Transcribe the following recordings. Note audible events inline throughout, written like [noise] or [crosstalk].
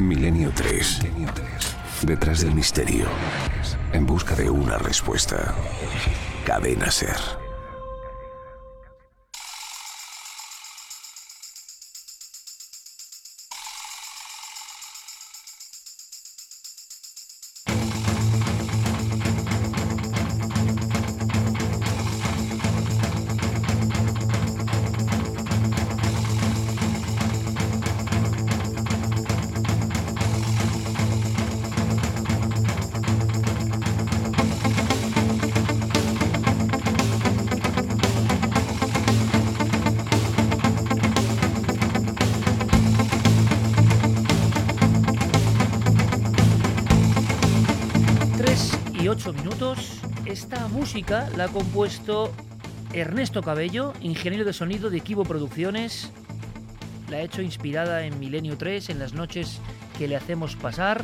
Milenio 3. Detrás del misterio. En busca de una respuesta. Cadena Ser. La ha compuesto Ernesto Cabello, ingeniero de sonido de Equivo Producciones. La ha hecho inspirada en Milenio 3, en las noches que le hacemos pasar,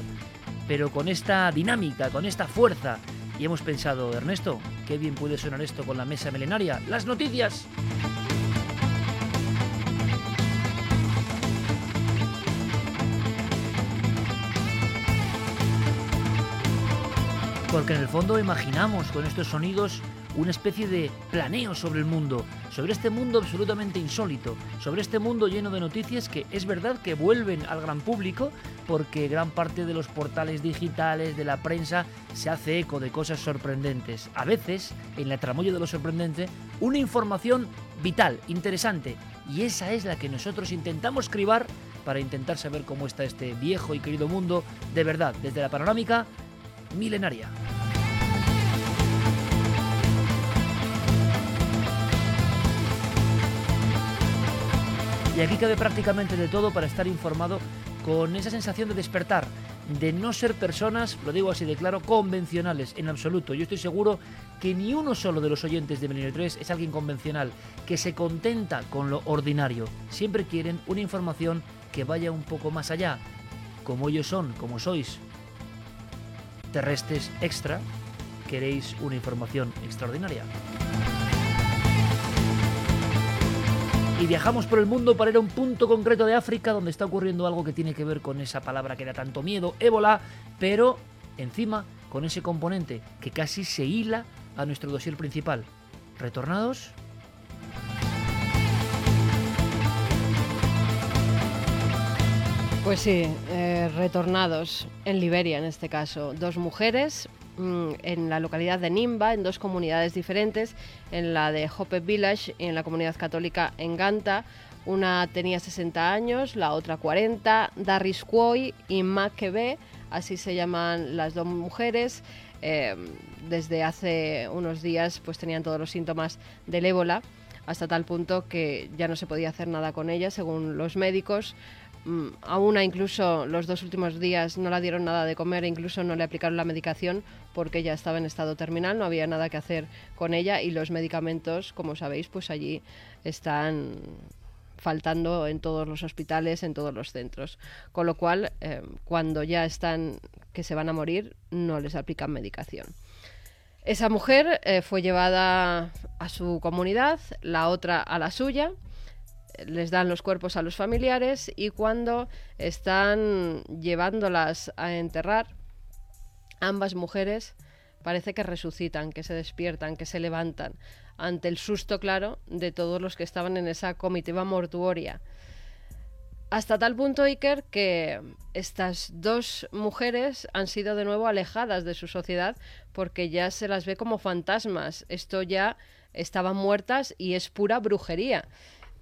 pero con esta dinámica, con esta fuerza. Y hemos pensado, Ernesto, qué bien puede sonar esto con la mesa milenaria. ¡Las noticias! Porque en el fondo imaginamos con estos sonidos una especie de planeo sobre el mundo, sobre este mundo absolutamente insólito, sobre este mundo lleno de noticias que es verdad que vuelven al gran público porque gran parte de los portales digitales, de la prensa, se hace eco de cosas sorprendentes. A veces, en la tramoya de lo sorprendente, una información vital, interesante, y esa es la que nosotros intentamos cribar para intentar saber cómo está este viejo y querido mundo de verdad, desde la panorámica milenaria. Y aquí cabe prácticamente de todo para estar informado con esa sensación de despertar, de no ser personas, lo digo así de claro, convencionales en absoluto. Yo estoy seguro que ni uno solo de los oyentes de Milenio 3 es alguien convencional, que se contenta con lo ordinario. Siempre quieren una información que vaya un poco más allá, como ellos son, como sois, terrestres extra, queréis una información extraordinaria. Y viajamos por el mundo para ir a un punto concreto de África donde está ocurriendo algo que tiene que ver con esa palabra que da tanto miedo, ébola, pero encima con ese componente que casi se hila a nuestro dossier principal. ¿Retornados? Pues sí, eh, retornados en Liberia en este caso. Dos mujeres mm, en la localidad de Nimba, en dos comunidades diferentes, en la de Hope Village y en la comunidad católica en Ganta. Una tenía 60 años, la otra 40, Darrisquoy y Makebe, así se llaman las dos mujeres. Eh, desde hace unos días pues tenían todos los síntomas del ébola hasta tal punto que ya no se podía hacer nada con ellas según los médicos a una incluso los dos últimos días no la dieron nada de comer e incluso no le aplicaron la medicación porque ya estaba en estado terminal, no había nada que hacer con ella y los medicamentos, como sabéis, pues allí están faltando en todos los hospitales, en todos los centros. Con lo cual, eh, cuando ya están que se van a morir, no les aplican medicación. Esa mujer eh, fue llevada a su comunidad, la otra a la suya les dan los cuerpos a los familiares y cuando están llevándolas a enterrar, ambas mujeres parece que resucitan, que se despiertan, que se levantan, ante el susto claro de todos los que estaban en esa comitiva mortuoria. Hasta tal punto, Iker, que estas dos mujeres han sido de nuevo alejadas de su sociedad porque ya se las ve como fantasmas. Esto ya estaban muertas y es pura brujería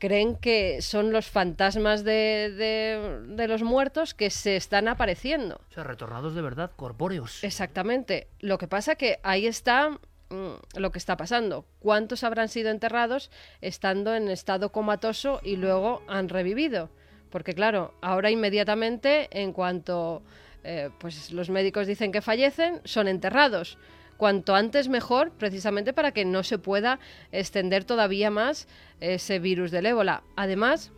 creen que son los fantasmas de, de, los muertos que se están apareciendo. O sea, retornados de verdad, corpóreos. Exactamente. Lo que pasa que ahí está mm, lo que está pasando. ¿Cuántos habrán sido enterrados estando en estado comatoso y luego han revivido? Porque claro, ahora inmediatamente, en cuanto eh, pues los médicos dicen que fallecen, son enterrados cuanto antes mejor, precisamente para que no se pueda extender todavía más ese virus del ébola. Además,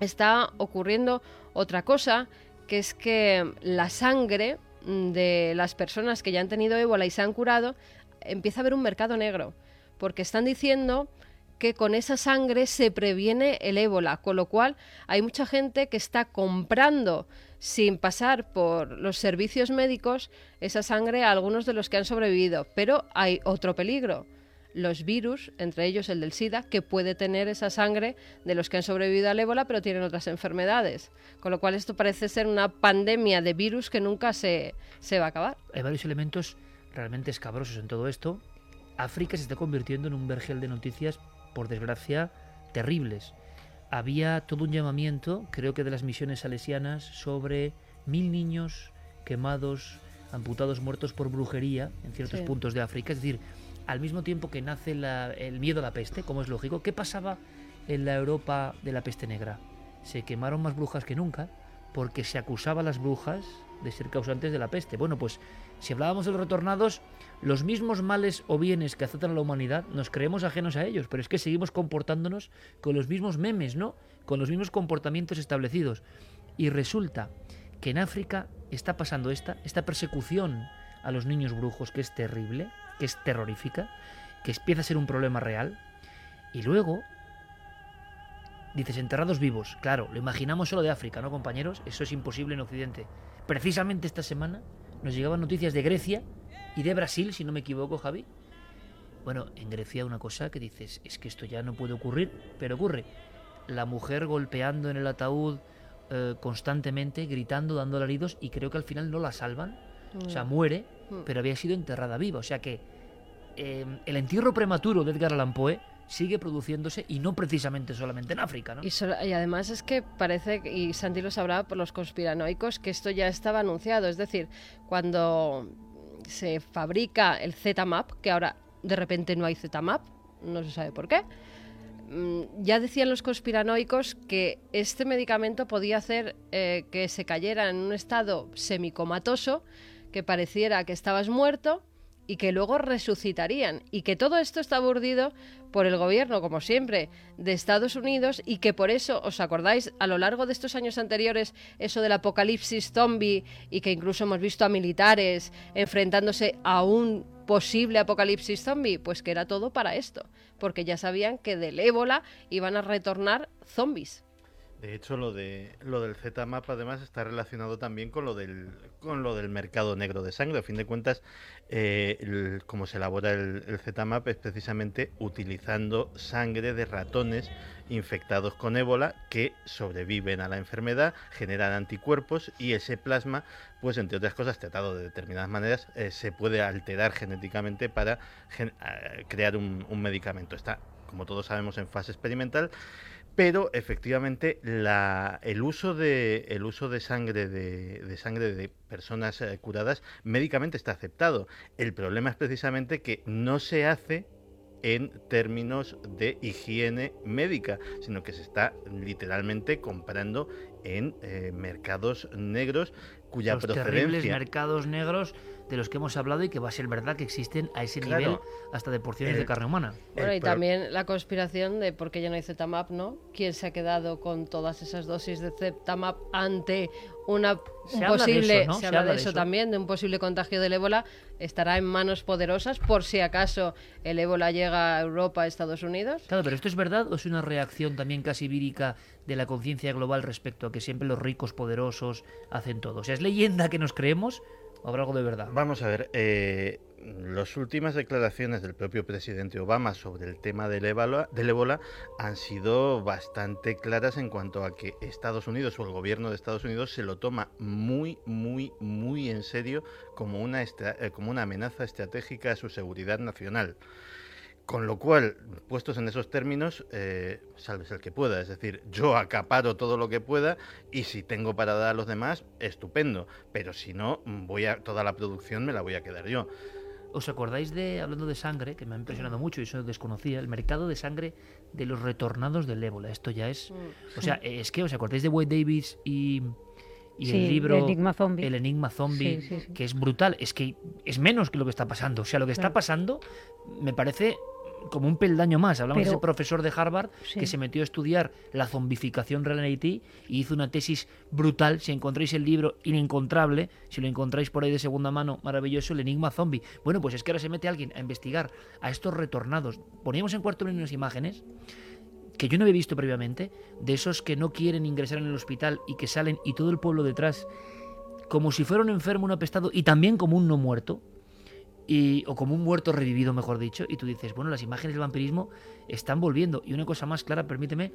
está ocurriendo otra cosa, que es que la sangre de las personas que ya han tenido ébola y se han curado, empieza a haber un mercado negro, porque están diciendo que con esa sangre se previene el ébola, con lo cual hay mucha gente que está comprando sin pasar por los servicios médicos esa sangre a algunos de los que han sobrevivido. Pero hay otro peligro los virus, entre ellos el del SIDA, que puede tener esa sangre de los que han sobrevivido al ébola pero tienen otras enfermedades. Con lo cual esto parece ser una pandemia de virus que nunca se, se va a acabar. Hay varios elementos realmente escabrosos en todo esto. África se está convirtiendo en un vergel de noticias, por desgracia, terribles. Había todo un llamamiento, creo que de las misiones salesianas, sobre mil niños quemados, amputados, muertos por brujería en ciertos puntos de África. Es decir, al mismo tiempo que nace el miedo a la peste, como es lógico, ¿qué pasaba en la Europa de la peste negra? Se quemaron más brujas que nunca porque se acusaba a las brujas de ser causantes de la peste. Bueno, pues si hablábamos de los retornados, los mismos males o bienes que azotan a la humanidad nos creemos ajenos a ellos, pero es que seguimos comportándonos con los mismos memes, ¿no? Con los mismos comportamientos establecidos. Y resulta que en África está pasando esta, esta persecución a los niños brujos, que es terrible, que es terrorífica, que empieza a ser un problema real. Y luego, dices, enterrados vivos. Claro, lo imaginamos solo de África, ¿no, compañeros? Eso es imposible en Occidente. Precisamente esta semana nos llegaban noticias de Grecia y de Brasil, si no me equivoco, Javi. Bueno, en Grecia una cosa que dices, es que esto ya no puede ocurrir, pero ocurre. La mujer golpeando en el ataúd eh, constantemente, gritando, dando alaridos, y creo que al final no la salvan o sea, mm. muere, mm. pero había sido enterrada viva. O sea que eh, el entierro prematuro de Edgar Allan Poe sigue produciéndose y no precisamente solamente en África. ¿no? Y, además es que parece, y Santi lo sabrá por los conspiranoicos, que esto ya estaba anunciado. Es decir, cuando se fabrica el Z-Map, que ahora de repente no hay Z-Map, no se sabe por qué, mm, ya decían los conspiranoicos que este medicamento podía hacer eh, que se cayera en un estado semicomatoso que pareciera que estabas muerto y que luego resucitarían. Y que todo esto está urdido por el gobierno, como siempre, de Estados Unidos y que por eso, ¿os acordáis? A lo largo de estos años anteriores, eso del apocalipsis zombie y que incluso hemos visto a militares enfrentándose a un posible apocalipsis zombie, pues que era todo para esto, porque ya sabían que del ébola iban a retornar zombies. De hecho, lo de lo del Z-Map además está relacionado también con lo del con lo del mercado negro de sangre. A fin de cuentas, eh, como se elabora el, el Z-Map es precisamente utilizando sangre de ratones infectados con ébola que sobreviven a la enfermedad, generan anticuerpos y ese plasma, pues entre otras cosas, tratado de determinadas maneras, eh, se puede alterar genéticamente para eh, crear un, un medicamento. Está, como todos sabemos, en fase experimental pero efectivamente el, uso de, el uso de sangre de, sangre de personas eh, curadas médicamente está aceptado. El problema es precisamente que no se hace en términos de higiene médica, sino que se está literalmente comprando en eh, mercados negros cuya Los procedencia... terribles mercados negros de los que hemos hablado y que va a ser verdad que existen a ese nivel hasta de porciones de carne humana. Bueno, y también la conspiración de por qué ya no hay Zetamap, ¿no? ¿Quién se ha quedado con todas esas dosis de Zetamap ante una un posible, se habla de eso, también, de un posible contagio del ébola, estará en manos poderosas por si acaso el ébola llega a Europa, a Estados Unidos. Claro, pero esto es verdad o es una reacción también casi vírica de la conciencia global respecto a que siempre los ricos poderosos hacen todo. O sea, es leyenda que nos creemos habrá algo de verdad? Vamos a ver, eh, las últimas declaraciones del propio presidente Obama sobre el tema del ébola, han sido bastante claras en cuanto a que Estados Unidos o el gobierno de Estados Unidos se lo toma muy, muy, muy en serio como una, eh, como una amenaza estratégica a su seguridad nacional. Con lo cual, puestos en esos términos, eh, salves el que pueda. Es decir, yo acaparo todo lo que pueda y si tengo para dar a los demás, estupendo. Pero si no, voy a, toda la producción me la voy a quedar yo. ¿Os acordáis de, hablando de sangre, que me ha impresionado mucho y eso desconocía, el mercado de sangre de los retornados del ébola? Esto ya es... Mm. O sea, es que os acordáis de Wade Davis y, el libro El Enigma Zombie, el enigma zombie que es brutal. Es que es menos que lo que está pasando. O sea, lo que está pasando me parece como un peldaño más. Hablamos de ese profesor de Harvard Sí. que se metió a estudiar la zombificación real en Haití y hizo una tesis brutal. Si encontráis el libro inencontrable, si lo encontráis por ahí de segunda mano, maravilloso, el enigma zombie. Bueno, pues es que ahora se mete alguien a investigar a estos retornados. Poníamos en cuarto unas imágenes que yo no había visto previamente, de esos que no quieren ingresar en el hospital y que salen y todo el pueblo detrás, como si fuera un enfermo, un apestado y también como un no muerto, y, o como un muerto revivido, mejor dicho, y tú dices, bueno, las imágenes del vampirismo están volviendo. Y una cosa más clara, permíteme,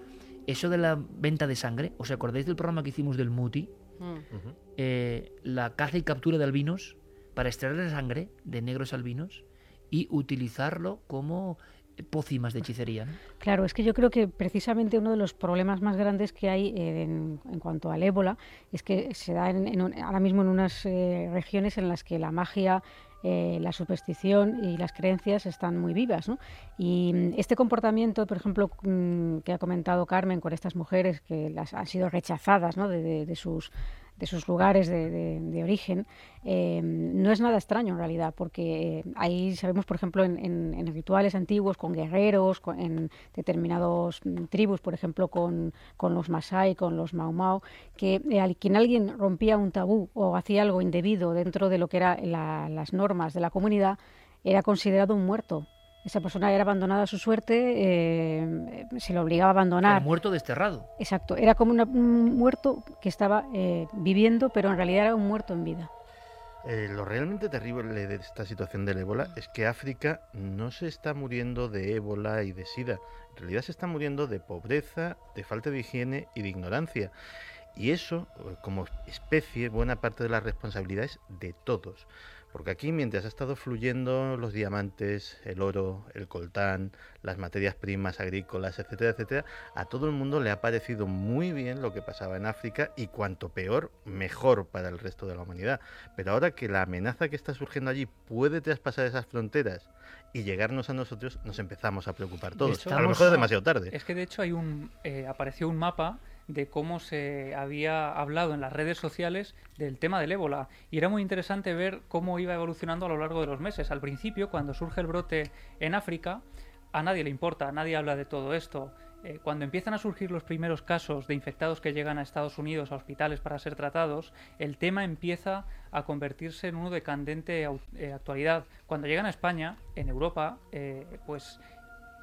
eso de la venta de sangre, ¿os acordáis del programa que hicimos del Muti? Mm. Eh, la caza y captura de albinos para extraer la sangre de negros albinos y utilizarlo como pócimas de hechicería. ¿no? Claro, es que yo creo que precisamente uno de los problemas más grandes que hay eh, en, en cuanto al ébola es que se da en- en un- ahora mismo en unas eh, regiones en las que la magia, eh, la superstición y las creencias están muy vivas. ¿no? Y mm, este comportamiento, por ejemplo, mm, que ha comentado Carmen con estas mujeres que las han sido rechazadas ¿no? de, sus de sus lugares de, de- origen, eh, no es nada extraño en realidad, porque eh, ahí sabemos, por ejemplo, en, rituales antiguos con guerreros, en determinados mm, tribus, por ejemplo, con, con los Masai, con los Mau Mau, que eh, quien alguien rompía un tabú o hacía algo indebido dentro de lo que eran las normas de la comunidad, era considerado un muerto. Esa persona era abandonada a su suerte, eh, se le obligaba a abandonar. El muerto desterrado. Exacto, era como una- un muerto que estaba eh, viviendo, pero en realidad era un muerto en vida. Eh, lo realmente terrible de esta situación del ébola es que África no se está muriendo de ébola y de sida. En realidad se está muriendo de pobreza, de falta de higiene y de ignorancia. Y eso, eh, como especie, buena parte de la responsabilidad es de todos. Porque aquí, mientras ha estado fluyendo los diamantes, el oro, el coltán, las materias primas agrícolas, etcétera, etcétera, a todo el mundo le ha parecido muy bien lo que pasaba en África y cuanto peor, mejor para el resto de la humanidad. Pero ahora que la amenaza que está surgiendo allí puede traspasar esas fronteras y llegarnos a nosotros, nos empezamos a preocupar todos. a lo mejor es demasiado tarde. Es que de hecho hay un eh, apareció un mapa de cómo se había hablado en las redes sociales del tema del ébola y era muy interesante ver cómo iba evolucionando a lo largo de los meses. Al principio, cuando surge el brote en África, a nadie le importa, nadie habla de todo esto. Eh, cuando empiezan a surgir los primeros casos de infectados que llegan a Estados Unidos a hospitales para ser tratados, el tema empieza a convertirse en uno de candente eh, actualidad. Cuando llegan a España, en Europa, eh, pues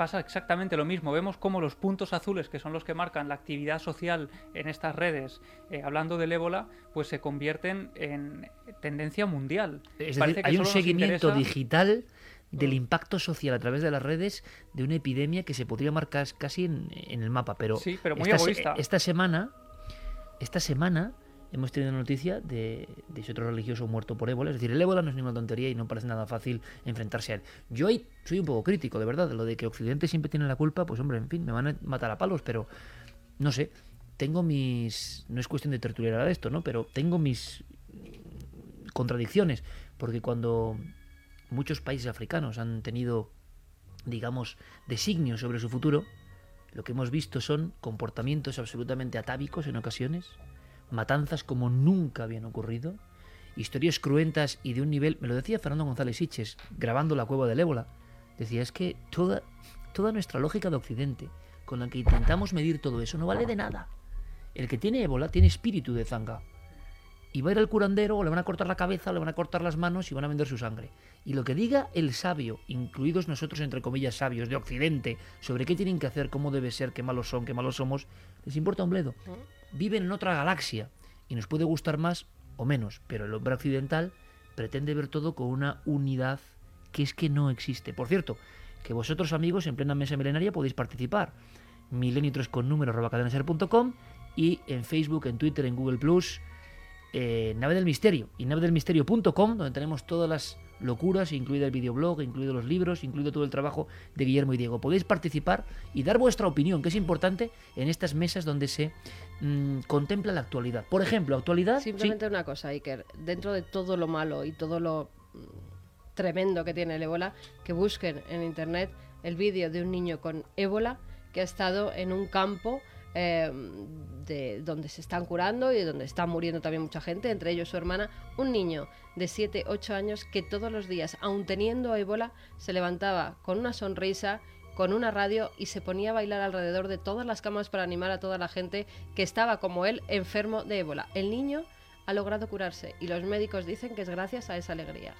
pasa exactamente lo mismo. Vemos cómo los puntos azules, que son los que marcan la actividad social en estas redes, eh, hablando del ébola, pues se convierten en tendencia mundial. Es Parece decir, que hay un seguimiento interesa- digital del Mm. impacto social a través de las redes de una epidemia que se podría marcar casi en, en el mapa. Pero, Sí, pero muy esta, egoísta. esta semana, esta semana hemos tenido noticia de, de ese otro religioso muerto por ébola. Es decir, el ébola no es ninguna tontería y no parece nada fácil enfrentarse a él. Yo ahí soy un poco crítico, de verdad, de lo de que Occidente siempre tiene la culpa. Pues hombre, en fin, me van a matar a palos, pero no sé. Tengo mis. No es cuestión de tertuliar esto, ¿no? Pero tengo mis contradicciones. Porque cuando muchos países africanos han tenido, digamos, designios sobre su futuro, lo que hemos visto son comportamientos absolutamente atávicos en ocasiones, matanzas como nunca habían ocurrido, historias cruentas y de un nivel, me lo decía Fernando González Siches, grabando La Cueva del Ébola, decía, es que toda, toda nuestra lógica de Occidente, con la que intentamos medir todo eso, no vale de nada. El que tiene ébola tiene espíritu de zanga. Y va a ir al curandero, o le van a cortar la cabeza, o le van a cortar las manos y van a vender su sangre. Y lo que diga el sabio, incluidos nosotros entre comillas sabios de Occidente, sobre qué tienen que hacer, cómo debe ser, qué malos son, qué malos somos, les importa un bledo. Viven en otra galaxia y nos puede gustar más o menos, pero el hombre occidental pretende ver todo con una unidad que es que no existe. Por cierto, que vosotros amigos en plena mesa milenaria podéis participar. Milenio 3 con número y en Facebook, en Twitter, en Google Plus, eh, Nave del Misterio y navedelmisterio.com, donde tenemos todas las locuras, incluido el videoblog, incluido los libros, incluido todo el trabajo de Guillermo y Diego. Podéis participar y dar vuestra opinión, que es importante en estas mesas donde se mm, contempla la actualidad. Por ejemplo, actualidad. Simplemente una cosa, Iker. Dentro de todo lo malo y todo lo mm, tremendo que tiene el ébola, que busquen en internet el vídeo de un niño con ébola que ha estado en un campo em, de donde se están curando y donde está muriendo también mucha gente, entre ellos su hermana, un niño de 7, 8 años que todos los días, aun teniendo ébola, se levantaba con una sonrisa, con una radio y se ponía a bailar alrededor de todas las camas para animar a toda la gente que estaba como él enfermo de ébola. El niño ha logrado curarse y los médicos dicen que es gracias a esa alegría.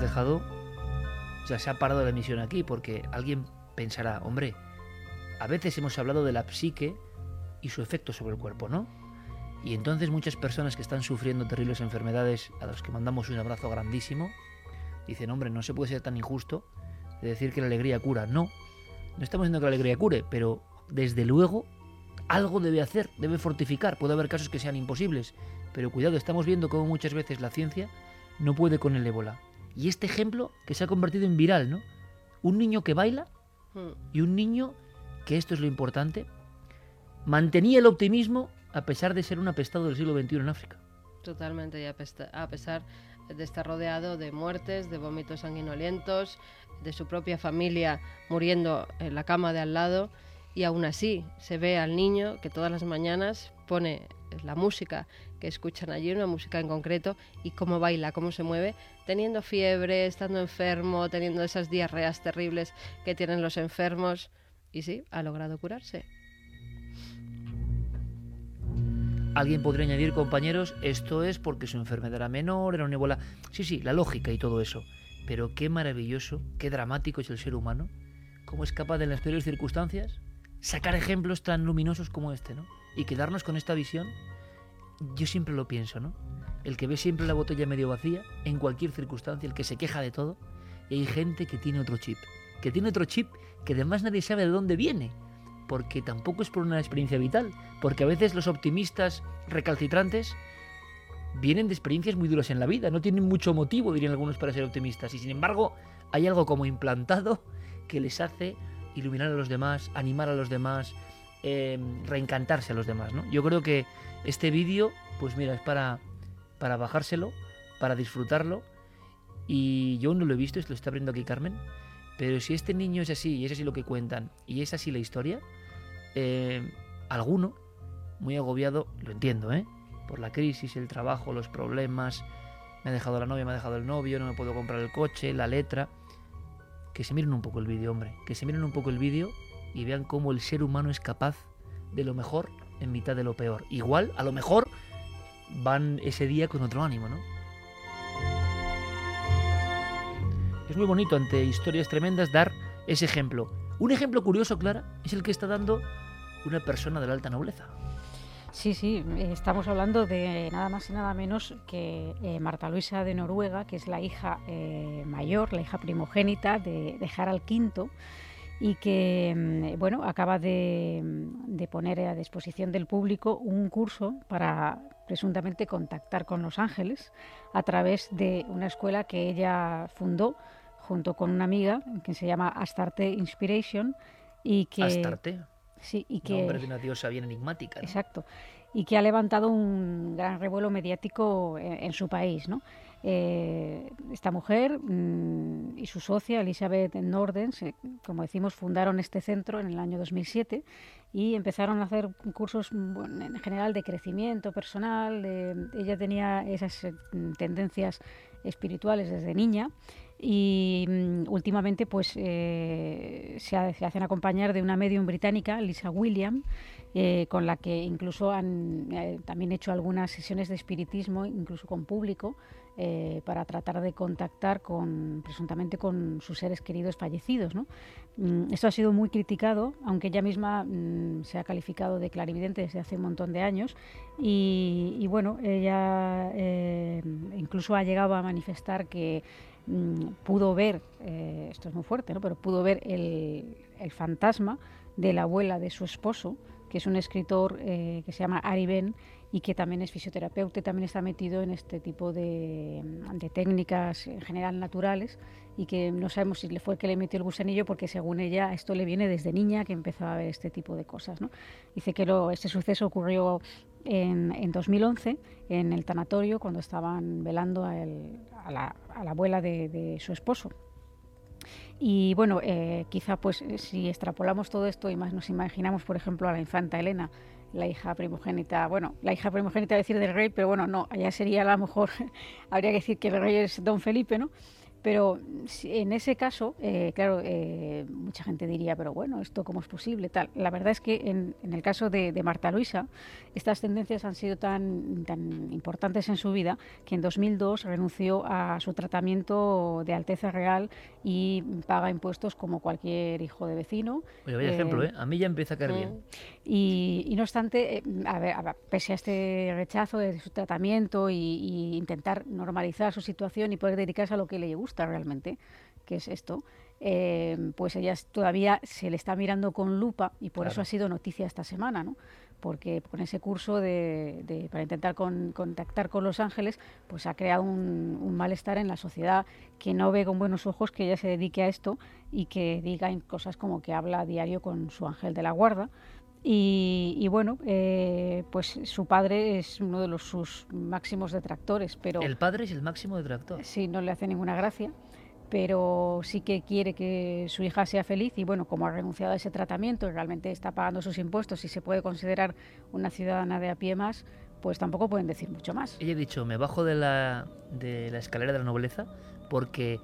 Dejado, o sea, se ha parado la emisión aquí porque alguien pensará, hombre, a veces hemos hablado de la psique y su efecto sobre el cuerpo, ¿no? Y entonces muchas personas que están sufriendo terribles enfermedades, a las que mandamos un abrazo grandísimo, dicen, hombre, no se puede ser tan injusto de decir que la alegría cura. No, no estamos diciendo que la alegría cure, pero desde luego algo debe hacer, debe fortificar. Puede haber casos que sean imposibles, pero cuidado, estamos viendo cómo muchas veces la ciencia no puede con el ébola. Y este ejemplo que se ha convertido en viral, ¿no? Un niño que baila y un niño, que esto es lo importante, mantenía el optimismo a pesar de ser un apestado del siglo XXI en África. Totalmente, y a pesar de estar rodeado de muertes, de vómitos sanguinolentos, de su propia familia muriendo en la cama de al lado, y aún así se ve al niño que todas las mañanas pone la música que escuchan allí, una música en concreto, y cómo baila, cómo se mueve, teniendo fiebre, estando enfermo, teniendo esas diarreas terribles que tienen los enfermos, y sí, ha logrado curarse. Alguien podría añadir, compañeros, esto es porque su enfermedad era menor, era una ébola. Sí, sí, la lógica y todo eso. Pero qué maravilloso, qué dramático es el ser humano, cómo es capaz de en las peores circunstancias sacar ejemplos tan luminosos como este, ¿no? Y quedarnos con esta visión. Yo siempre lo pienso, ¿no? El que ve siempre la botella medio vacía, en cualquier circunstancia, el que se queja de todo. Y hay gente que tiene otro chip. Que tiene otro chip que además nadie sabe de dónde viene porque tampoco es por una experiencia vital, porque a veces los optimistas recalcitrantes vienen de experiencias muy duras en la vida, no tienen mucho motivo, dirían algunos, para ser optimistas, y sin embargo hay algo como implantado que les hace iluminar a los demás, animar a los demás, eh, reencantarse a los demás, ¿no? Yo creo que este vídeo, pues mira, es para, para bajárselo, para disfrutarlo, y yo no lo he visto, esto lo está abriendo aquí Carmen, pero si este niño es así y es así lo que cuentan y es así la historia, eh, alguno, muy agobiado, lo entiendo, ¿eh? Por la crisis, el trabajo, los problemas, me ha dejado la novia, me ha dejado el novio, no me puedo comprar el coche, la letra. Que se miren un poco el vídeo, hombre, que se miren un poco el vídeo y vean cómo el ser humano es capaz de lo mejor en mitad de lo peor. Igual, a lo mejor, van ese día con otro ánimo, ¿no? Es muy bonito ante historias tremendas dar ese ejemplo. Un ejemplo curioso, Clara, es el que está dando una persona de la alta nobleza. Sí, sí, estamos hablando de nada más y nada menos que eh, Marta Luisa de Noruega, que es la hija eh, mayor, la hija primogénita de, de Harald V y que mm, bueno acaba de, de poner a disposición del público un curso para presuntamente contactar con los ángeles a través de una escuela que ella fundó junto con una amiga que se llama Astarte Inspiration y que Astarte, sí y que nombre de una diosa bien enigmática. ¿no? Exacto. Y que ha levantado un gran revuelo mediático en, su país. ¿no? Eh, esta mujer mm, y su socia, Elizabeth Nordens, eh, como decimos, fundaron este centro en el año 2007 y empezaron a hacer cursos mm, bueno, en general de crecimiento personal. ella tenía esas eh, tendencias espirituales desde niña y mm, últimamente pues se, se hacen acompañar de una medium británica, Lisa William, eh, con la que incluso han eh, también hecho algunas sesiones de espiritismo, incluso con público, eh, para tratar de contactar con presuntamente con sus seres queridos fallecidos. ¿no? Mm, Esto ha sido muy criticado, aunque ella misma mm, se ha calificado de clarividente desde hace un montón de años. Y, bueno, ella incluso ha llegado a manifestar que mm, pudo ver, esto es muy fuerte, ¿no? pero pudo ver el, el fantasma de la abuela de su esposo, que es un escritor eh, que se llama Ari Ben y que también es fisioterapeuta y también está metido en este tipo de, de técnicas en general naturales y que no sabemos si le fue que le metió el gusanillo porque según ella esto le viene desde niña que empezó a ver este tipo de cosas. ¿no? Dice que lo, este suceso ocurrió en, en 2011 en el tanatorio cuando estaban velando a, la, abuela de su esposo. Y bueno, eh, quizá pues si extrapolamos todo esto y más nos imaginamos, por ejemplo, a la infanta Elena, la hija primogénita, bueno, la hija primogénita decir del rey, pero bueno, no, allá sería a lo mejor, [laughs] habría que decir que el rey es don Felipe, ¿no? Pero en ese caso, eh, claro, eh, mucha gente diría, pero bueno, ¿esto cómo es posible? Tal. La verdad es que en, el caso de, Marta Luisa, estas tendencias han sido tan, tan importantes en su vida que en 2002 renunció a su tratamiento de Alteza Real y paga impuestos como cualquier hijo de vecino. Oye, vaya ejemplo, ¿eh? A mí ya empieza a caer bien. Y, no obstante, a ver, pese a este rechazo de su tratamiento y, y intentar normalizar su situación y poder dedicarse a lo que le gusta, realmente, que es esto, eh, pues ella todavía se le está mirando con lupa y por eso ha sido noticia esta semana, ¿no? porque con ese curso de, para intentar contactar con Los Ángeles, pues ha creado un, malestar en la sociedad que no ve con buenos ojos que ella se dedique a esto y que diga cosas como que habla a diario con su ángel de la guarda. Y, bueno, eh, pues su padre es uno de los sus máximos detractores, pero... El padre es el máximo detractor. Sí, no le hace ninguna gracia pero sí que quiere que su hija sea feliz y bueno, como ha renunciado a ese tratamiento y realmente está pagando sus impuestos y se puede considerar una ciudadana de a pie más, pues tampoco pueden decir mucho más. Ella ha dicho, me bajo de la, de la escalera de la nobleza porque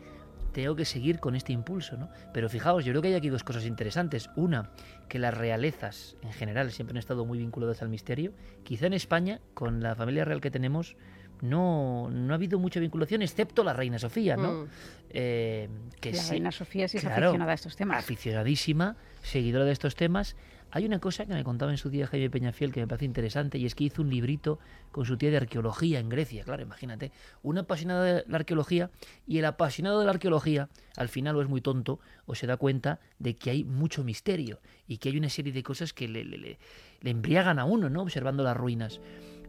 tengo que seguir con este impulso, ¿no? Pero fijaos, yo creo que hay aquí dos cosas interesantes. Una, que las realezas en general siempre han estado muy vinculadas al misterio. Quizá en España, con la familia real que tenemos, no, no ha habido mucha vinculación, excepto la reina Sofía, ¿no? Mm. Eh, que la reina Sofía sí es aficionada a estos temas. Aficionadísima, seguidora de estos temas. Hay una cosa que me contaba en su día Jaime Peñafiel que me parece interesante y es que hizo un librito con su tía de arqueología en Grecia. Claro, imagínate, un apasionado de la arqueología y el apasionado de la arqueología al final o es muy tonto o se da cuenta de que hay mucho misterio y que hay una serie de cosas que le, le, le, embriagan a uno, ¿no? Observando las ruinas.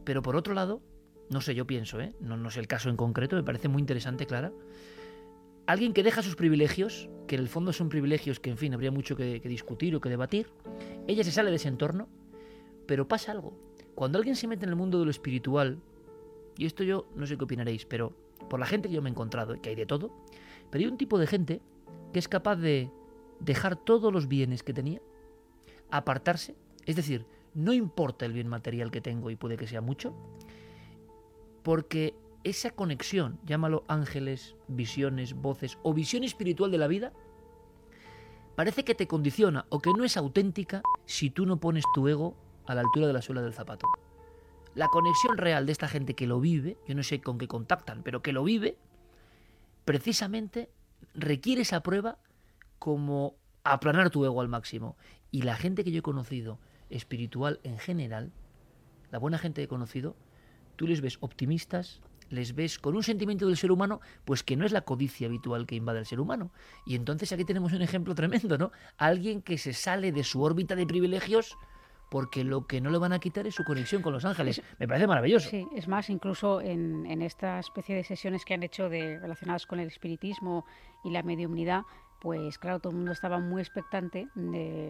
Pero por otro lado, no sé, yo pienso, ¿eh? no, no sé el caso en concreto, me parece muy interesante, Clara. Alguien que deja sus privilegios, que en el fondo son privilegios que, en fin, habría mucho que, discutir o que debatir, ella se sale de ese entorno, pero pasa algo. Cuando alguien se mete en el mundo de lo espiritual, y esto yo no sé qué opinaréis, pero por la gente que yo me he encontrado, que hay de todo, pero hay un tipo de gente que es capaz de dejar todos los bienes que tenía, apartarse, es decir, no importa el bien material que tengo y puede que sea mucho, porque esa conexión, llámalo ángeles, visiones, voces o visión espiritual de la vida, parece que te condiciona o que no es auténtica si tú no pones tu ego a la altura de la suela del zapato. La conexión real de esta gente que lo vive, yo no sé con qué contactan, pero que lo vive, precisamente requiere esa prueba como aplanar tu ego al máximo. Y la gente que yo he conocido, espiritual en general, la buena gente que he conocido, tú les ves optimistas, les ves con un sentimiento del ser humano, pues que no es la codicia habitual que invade el ser humano. Y entonces aquí tenemos un ejemplo tremendo, ¿no? Alguien que se sale de su órbita de privilegios porque lo que no le van a quitar es su conexión con los ángeles. Me parece maravilloso. Sí, es más, incluso en, en esta especie de sesiones que han hecho de, relacionadas con el espiritismo y la mediumnidad, pues claro, todo el mundo estaba muy expectante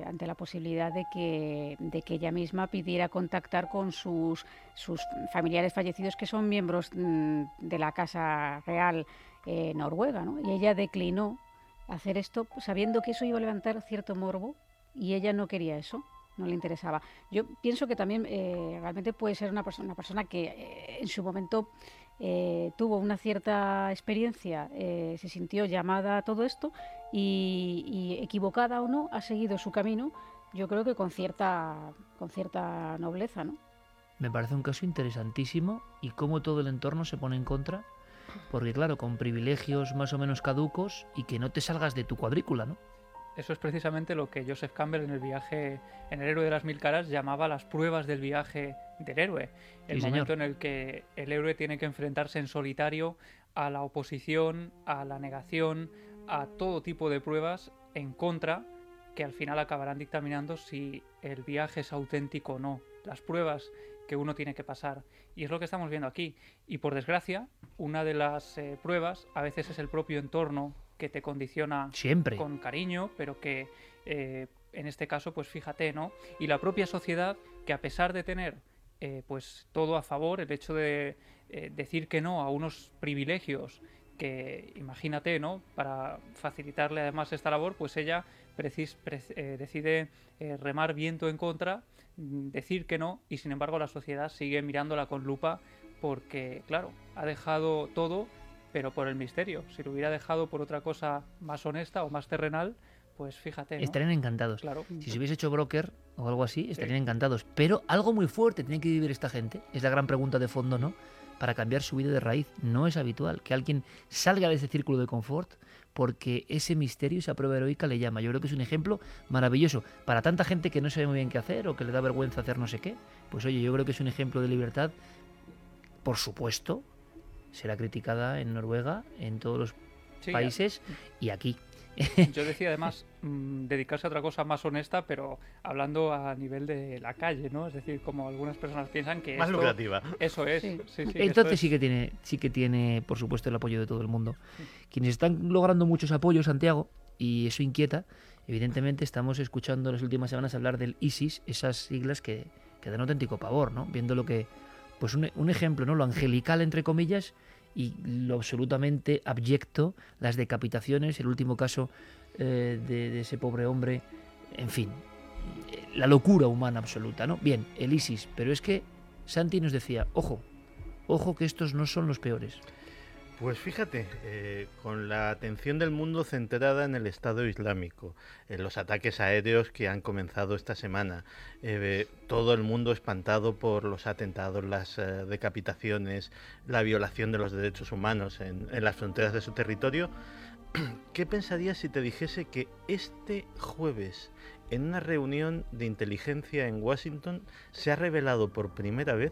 ante la posibilidad de que, de que ella misma pidiera contactar con sus, sus familiares fallecidos que son miembros mm, de la Casa Real eh, Noruega, ¿no? Y ella declinó hacer esto sabiendo que eso iba a levantar cierto morbo y ella no quería eso no le interesaba. Yo pienso que también eh, realmente puede ser una persona, una persona que eh, en su momento eh, tuvo una cierta experiencia, se sintió llamada a todo esto y, equivocada o no, ha seguido su camino, yo creo que con cierta, con cierta nobleza, ¿no? Me parece un caso interesantísimo y cómo todo el entorno se pone en contra, porque claro, con privilegios más o menos caducos y que no te salgas de tu cuadrícula, ¿no? Eso es precisamente lo que Joseph Campbell en el viaje, en el héroe de las mil caras, llamaba las pruebas del viaje del héroe. El momento en el que el héroe tiene que enfrentarse en solitario a la oposición, a la negación, a todo tipo de pruebas en contra que al final acabarán dictaminando si el viaje es auténtico o no. Las pruebas que uno tiene que pasar. Y es lo que estamos viendo aquí. Y por desgracia, una de las eh, pruebas a veces es el propio entorno que te condiciona Siempre. con cariño, pero que eh, en este caso, pues fíjate, ¿no? Y la propia sociedad que a pesar de tener eh, pues todo a favor, el hecho de eh, decir que no a unos privilegios que imagínate, ¿no? Para facilitarle además esta labor, pues ella eh, decide eh, remar viento en contra, mm, decir que no, y sin embargo la sociedad sigue mirándola con lupa porque, claro, ha dejado todo, pero por el misterio. Si lo hubiera dejado por otra cosa más honesta o más terrenal, pues fíjate. Estarían encantados. Claro. Si se hubiese hecho broker o algo así, estarían encantados. Pero algo muy fuerte tiene que vivir esta gente. Es la gran pregunta de fondo, ¿no? Para cambiar su vida de raíz. No es habitual que alguien salga de ese círculo de confort porque ese misterio, esa prueba heroica le llama. Yo creo que es un ejemplo maravilloso para tanta gente que no sabe muy bien qué hacer o que le da vergüenza hacer no sé qué. Pues oye, yo creo que es un ejemplo de libertad. Por supuesto, será criticada en Noruega, en todos los países y aquí. Yo decía además [laughs] mm, dedicarse a otra cosa más honesta, pero hablando a nivel de la calle, ¿no? Es decir, como algunas personas piensan que más lucrativa. Eso es. Entonces sí que tiene, sí que tiene, por supuesto, el apoyo de todo el mundo. Quienes están logrando muchos apoyos, Santiago, y eso inquieta. Evidentemente estamos escuchando en las últimas semanas hablar del ISIS, esas siglas que, que dan auténtico pavor, ¿no? Viendo lo que, pues un, ejemplo, ¿no? Lo angelical entre comillas y lo absolutamente abyecto, las decapitaciones, el último caso eh, de, ese pobre hombre, en fin, la locura humana absoluta, ¿no? Bien, el ISIS, pero es que Santi nos decía, ojo, ojo que estos no son los peores. Pues fíjate, eh, con la atención del mundo centrada en el Estado Islámico, en los ataques aéreos que han comenzado esta semana, eh, todo el mundo espantado por los atentados, las eh, decapitaciones, la violación de los derechos humanos en, en las fronteras de su territorio, [clears throat] ¿qué pensarías si te dijese que este jueves, en una reunión de inteligencia en Washington, se ha revelado por primera vez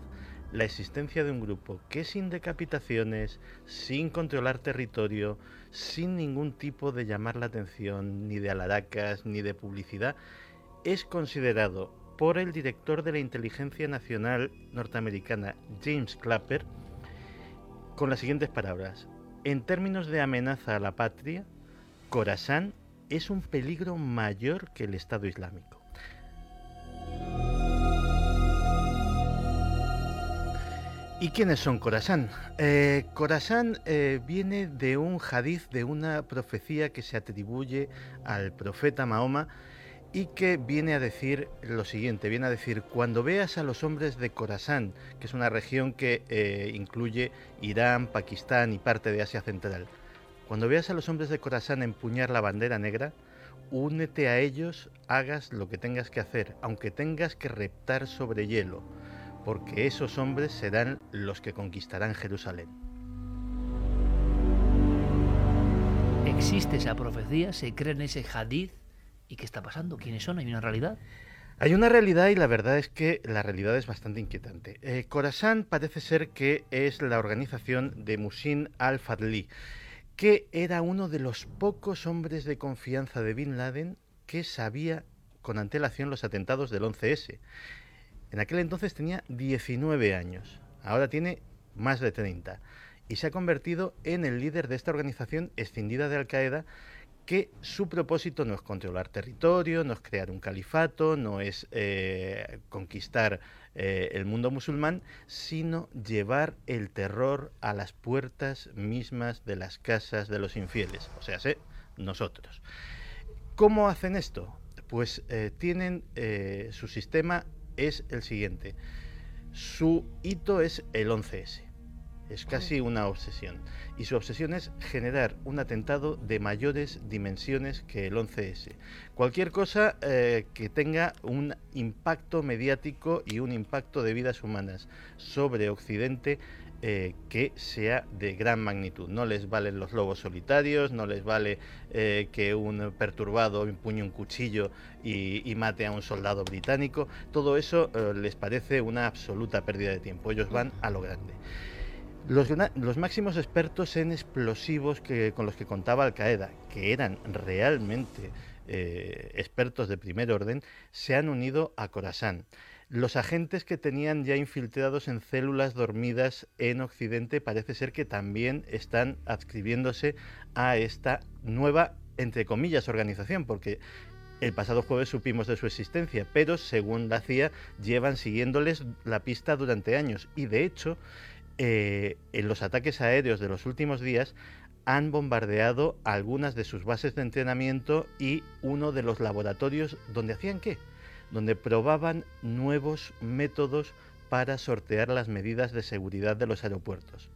la existencia de un grupo que sin decapitaciones, sin controlar territorio, sin ningún tipo de llamar la atención, ni de alaracas, ni de publicidad, es considerado por el director de la Inteligencia Nacional norteamericana, James Clapper, con las siguientes palabras. En términos de amenaza a la patria, Khorasan es un peligro mayor que el Estado Islámico. ¿Y quiénes son Corasán? Eh, eh, viene de un hadith, de una profecía que se atribuye al profeta Mahoma y que viene a decir lo siguiente, viene a decir, cuando veas a los hombres de Corasán, que es una región que eh, incluye Irán, Pakistán y parte de Asia Central, cuando veas a los hombres de Corasán empuñar la bandera negra, únete a ellos, hagas lo que tengas que hacer, aunque tengas que reptar sobre hielo porque esos hombres serán los que conquistarán Jerusalén. ¿Existe esa profecía? ¿Se cree en ese hadith? ¿Y qué está pasando? ¿Quiénes son? ¿Hay una realidad? Hay una realidad y la verdad es que la realidad es bastante inquietante. Eh, Khorasan parece ser que es la organización de Musin al-Fadli, que era uno de los pocos hombres de confianza de Bin Laden que sabía con antelación los atentados del 11S. En aquel entonces tenía 19 años, ahora tiene más de 30 y se ha convertido en el líder de esta organización escindida de Al Qaeda que su propósito no es controlar territorio, no es crear un califato, no es eh, conquistar eh, el mundo musulmán, sino llevar el terror a las puertas mismas de las casas de los infieles, o sea, nosotros. ¿Cómo hacen esto? Pues eh, tienen su sistema es el siguiente. Su hito es el 11S. Es casi una obsesión. Y su obsesión es generar un atentado de mayores dimensiones que el 11S. Cualquier cosa eh, que tenga un impacto mediático y un impacto de vidas humanas sobre Occidente eh, que sea de gran magnitud. No les valen los lobos solitarios, no les vale eh, que un perturbado empuñe un cuchillo y, mate a un soldado británico. Todo eso eh, les parece una absoluta pérdida de tiempo. Ellos van a lo grande. Los, máximos expertos en explosivos que, con los que contaba Al Qaeda, que eran realmente expertos de primer orden, se han unido a Khorasan. Los agentes que tenían ya infiltrados en células dormidas en Occidente parece ser que también están adscribiéndose a esta nueva, entre comillas, organización, porque el pasado jueves supimos de su existencia, pero según la CIA llevan siguiéndoles la pista durante años y de hecho eh, en los ataques aéreos de los últimos días han bombardeado algunas de sus bases de entrenamiento y uno de los laboratorios donde hacían qué? Donde probaban nuevos métodos para sortear las medidas de seguridad de los aeropuertos.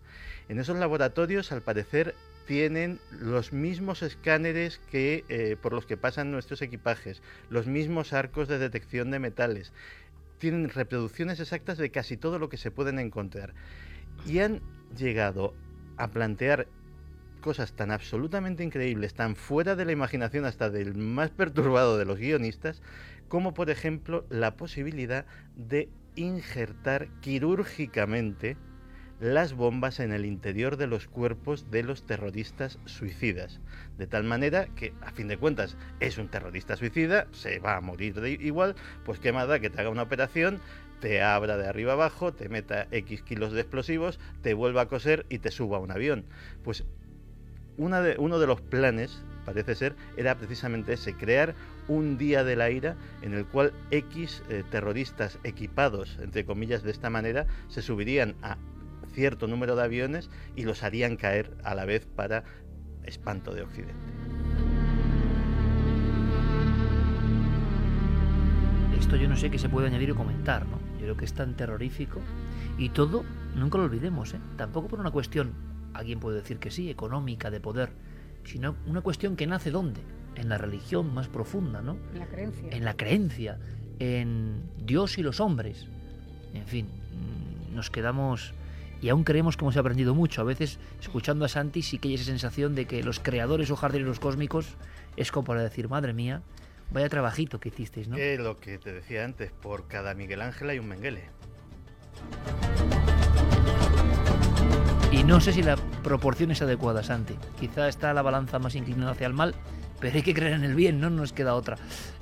En esos laboratorios, al parecer, tienen los mismos escáneres que eh, por los que pasan nuestros equipajes, los mismos arcos de detección de metales, tienen reproducciones exactas de casi todo lo que se pueden encontrar y han llegado a plantear cosas tan absolutamente increíbles, tan fuera de la imaginación hasta del más [laughs] perturbado de los guionistas, como por ejemplo la posibilidad de injertar quirúrgicamente las bombas en el interior de los cuerpos de los terroristas suicidas. De tal manera que, a fin de cuentas, es un terrorista suicida, se va a morir de igual, pues qué más da que te haga una operación, te abra de arriba abajo, te meta X kilos de explosivos, te vuelva a coser y te suba a un avión. Pues una de, uno de los planes, parece ser, era precisamente ese, crear un día de la ira en el cual X eh, terroristas equipados, entre comillas, de esta manera, se subirían a cierto número de aviones y los harían caer a la vez para espanto de Occidente. Esto yo no sé qué se puede añadir o comentar, ¿no? Yo creo que es tan terrorífico y todo, nunca lo olvidemos, ¿eh? Tampoco por una cuestión, alguien puede decir que sí, económica, de poder, sino una cuestión que nace ¿dónde? En la religión más profunda, ¿no? En la creencia. En la creencia, en Dios y los hombres. En fin, nos quedamos y aún creemos que hemos aprendido mucho. A veces, escuchando a Santi, sí que hay esa sensación de que los creadores o jardineros cósmicos es como para decir, madre mía, vaya trabajito que hicisteis, ¿no? Es lo que te decía antes, por cada Miguel Ángel hay un Menguele. Y no sé si la proporción es adecuada, Santi. Quizá está la balanza más inclinada hacia el mal, pero hay que creer en el bien, no nos queda otra.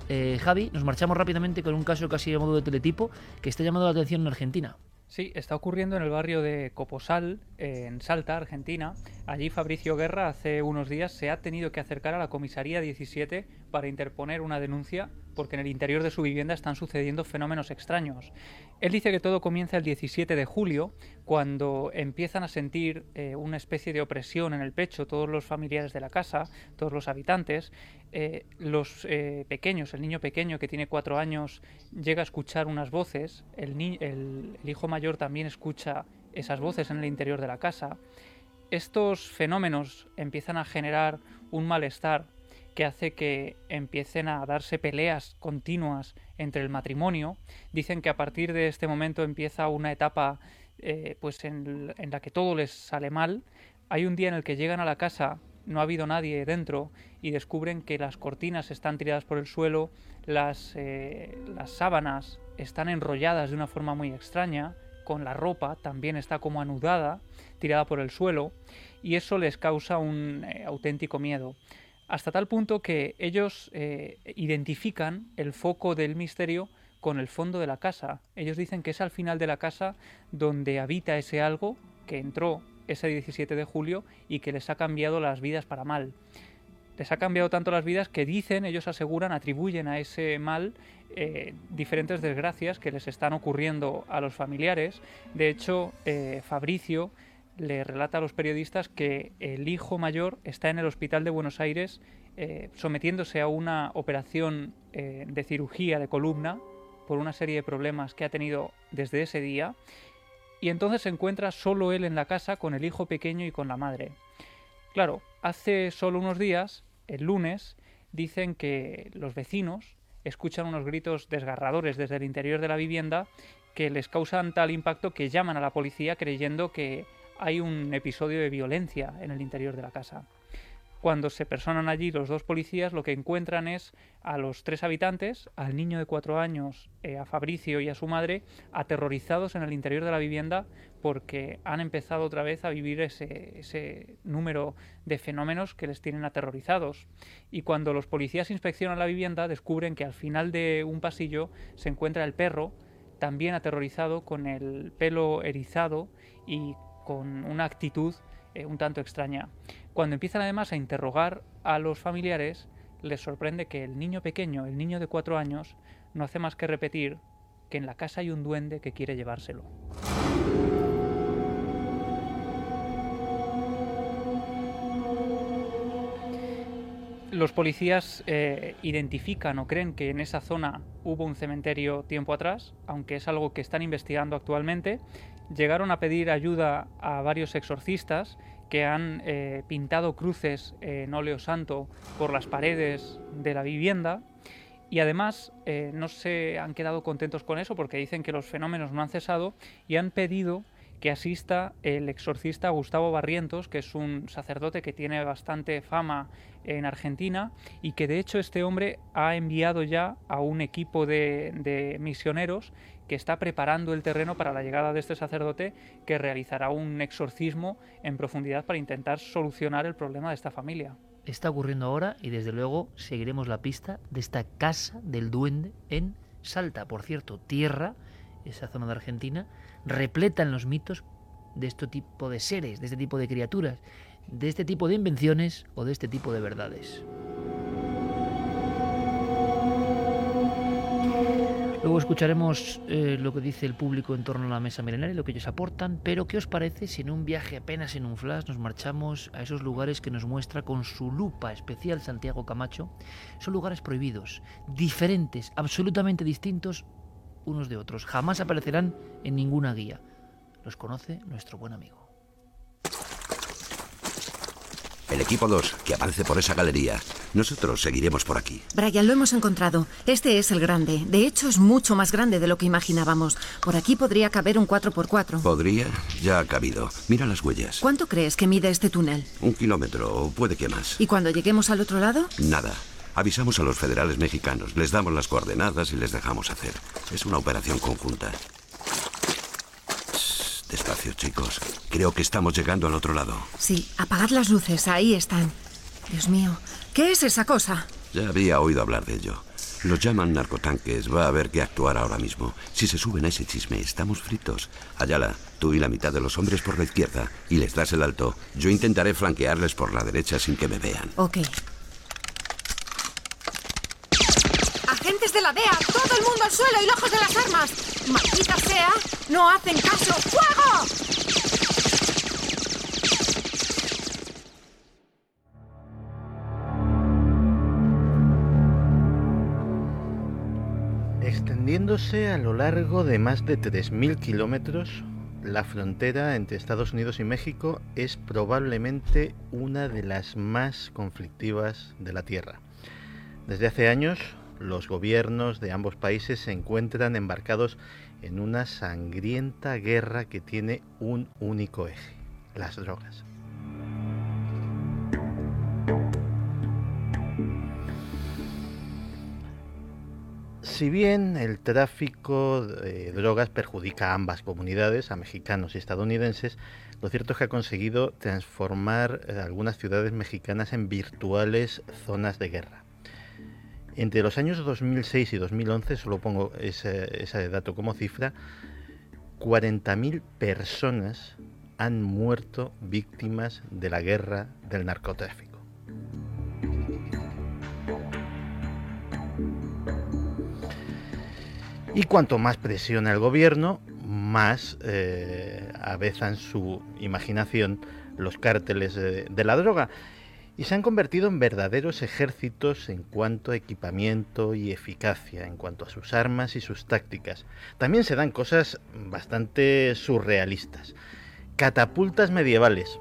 Eh, Javi, nos marchamos rápidamente con un caso casi a modo de teletipo que está llamando la atención en Argentina. Sí, está ocurriendo en el barrio de Coposal, en Salta, Argentina. Allí Fabricio Guerra hace unos días se ha tenido que acercar a la comisaría 17 para interponer una denuncia porque en el interior de su vivienda están sucediendo fenómenos extraños. Él dice que todo comienza el 17 de julio, cuando empiezan a sentir eh, una especie de opresión en el pecho todos los familiares de la casa, todos los habitantes. Eh, los eh, pequeños, el niño pequeño que tiene cuatro años llega a escuchar unas voces, el, el hijo mayor también escucha esas voces en el interior de la casa. Estos fenómenos empiezan a generar un malestar que hace que empiecen a darse peleas continuas entre el matrimonio. Dicen que a partir de este momento empieza una etapa eh, pues en, la que todo les sale mal. Hay un día en el que llegan a la casa, no ha habido nadie dentro y descubren que las cortinas están tiradas por el suelo, las, eh, las sábanas están enrolladas de una forma muy extraña, con la ropa también está como anudada, tirada por el suelo, y eso les causa un eh, auténtico miedo hasta tal punto que ellos eh, identifican el foco del misterio con el fondo de la casa. Ellos dicen que es al final de la casa donde habita ese algo que entró ese 17 de julio y que les ha cambiado las vidas para mal. Les ha cambiado tanto las vidas que dicen, ellos aseguran, atribuyen a ese mal eh, diferentes desgracias que les están ocurriendo a los familiares. De hecho, eh, Fabricio le relata a los periodistas que el hijo mayor está en el hospital de Buenos Aires eh, sometiéndose a una operación eh, de cirugía de columna por una serie de problemas que ha tenido desde ese día y entonces se encuentra solo él en la casa con el hijo pequeño y con la madre. Claro, hace solo unos días, el lunes, dicen que los vecinos escuchan unos gritos desgarradores desde el interior de la vivienda que les causan tal impacto que llaman a la policía creyendo que hay un episodio de violencia en el interior de la casa. Cuando se personan allí los dos policías, lo que encuentran es a los tres habitantes, al niño de cuatro años, eh, a Fabricio y a su madre, aterrorizados en el interior de la vivienda porque han empezado otra vez a vivir ese, ese número de fenómenos que les tienen aterrorizados. Y cuando los policías inspeccionan la vivienda, descubren que al final de un pasillo se encuentra el perro, también aterrorizado, con el pelo erizado y con una actitud eh, un tanto extraña. Cuando empiezan además a interrogar a los familiares, les sorprende que el niño pequeño, el niño de cuatro años, no hace más que repetir que en la casa hay un duende que quiere llevárselo. los policías eh, identifican o creen que en esa zona hubo un cementerio tiempo atrás, aunque es algo que están investigando actualmente. Llegaron a pedir ayuda a varios exorcistas que han eh, pintado cruces en óleo santo por las paredes de la vivienda. Y además eh, no se han quedado contentos con eso porque dicen que los fenómenos no han cesado y han pedido que asista el exorcista Gustavo Barrientos, que es un sacerdote que tiene bastante fama en Argentina y que de hecho este hombre ha enviado ya a un equipo de, misioneros que está preparando el terreno para la llegada de este sacerdote que realizará un exorcismo en profundidad para intentar solucionar el problema de esta familia. Está ocurriendo ahora y desde luego seguiremos la pista de esta casa del duende en Salta, por cierto, tierra, esa zona de Argentina, repleta en los mitos de este tipo de seres, de este tipo de criaturas, de este tipo de invenciones o de este tipo de verdades. Luego escucharemos eh, lo que dice el público en torno a la mesa milenaria, lo que ellos aportan, pero ¿qué os parece si en un viaje apenas en un flash nos marchamos a esos lugares que nos muestra con su lupa especial Santiago Camacho? Son lugares prohibidos, diferentes, absolutamente distintos unos de otros. Jamás aparecerán en ninguna guía. Los conoce nuestro buen amigo. El equipo 2, que aparece por esa galería. Nosotros seguiremos por aquí. Brian, lo hemos encontrado. Este es el grande. De hecho, es mucho más grande de lo que imaginábamos. Por aquí podría caber un 4x4. Podría, ya ha cabido. Mira las huellas. ¿Cuánto crees que mide este túnel? Un kilómetro, o puede que más. ¿Y cuando lleguemos al otro lado? Nada. Avisamos a los federales mexicanos, les damos las coordenadas y les dejamos hacer. Es una operación conjunta. Despacio, chicos. Creo que estamos llegando al otro lado. Sí, apagad las luces, ahí están. Dios mío, ¿qué es esa cosa? Ya había oído hablar de ello. Los llaman narcotanques. Va a haber que actuar ahora mismo. Si se suben a ese chisme, estamos fritos. Ayala, tú y la mitad de los hombres por la izquierda y les das el alto. Yo intentaré flanquearles por la derecha sin que me vean. Ok. De la DEA! ¡Todo el mundo al suelo y lejos de las armas! ¡Maldita sea! ¡No hacen caso! ¡Fuego! Extendiéndose a lo largo de más de 3.000 kilómetros, la frontera entre Estados Unidos y México es probablemente una de las más conflictivas de la Tierra. Desde hace años, los gobiernos de ambos países se encuentran embarcados en una sangrienta guerra que tiene un único eje, las drogas. Si bien el tráfico de drogas perjudica a ambas comunidades, a mexicanos y estadounidenses, lo cierto es que ha conseguido transformar algunas ciudades mexicanas en virtuales zonas de guerra. Entre los años 2006 y 2011, solo pongo ese, dato como cifra, 40.000 personas han muerto víctimas de la guerra del narcotráfico. Y cuanto más presiona el gobierno, más eh, avezan su imaginación los cárteles de la droga y se han convertido en verdaderos ejércitos en cuanto a equipamiento y eficacia, en cuanto a sus armas y sus tácticas. También se dan cosas bastante surrealistas. Catapultas medievales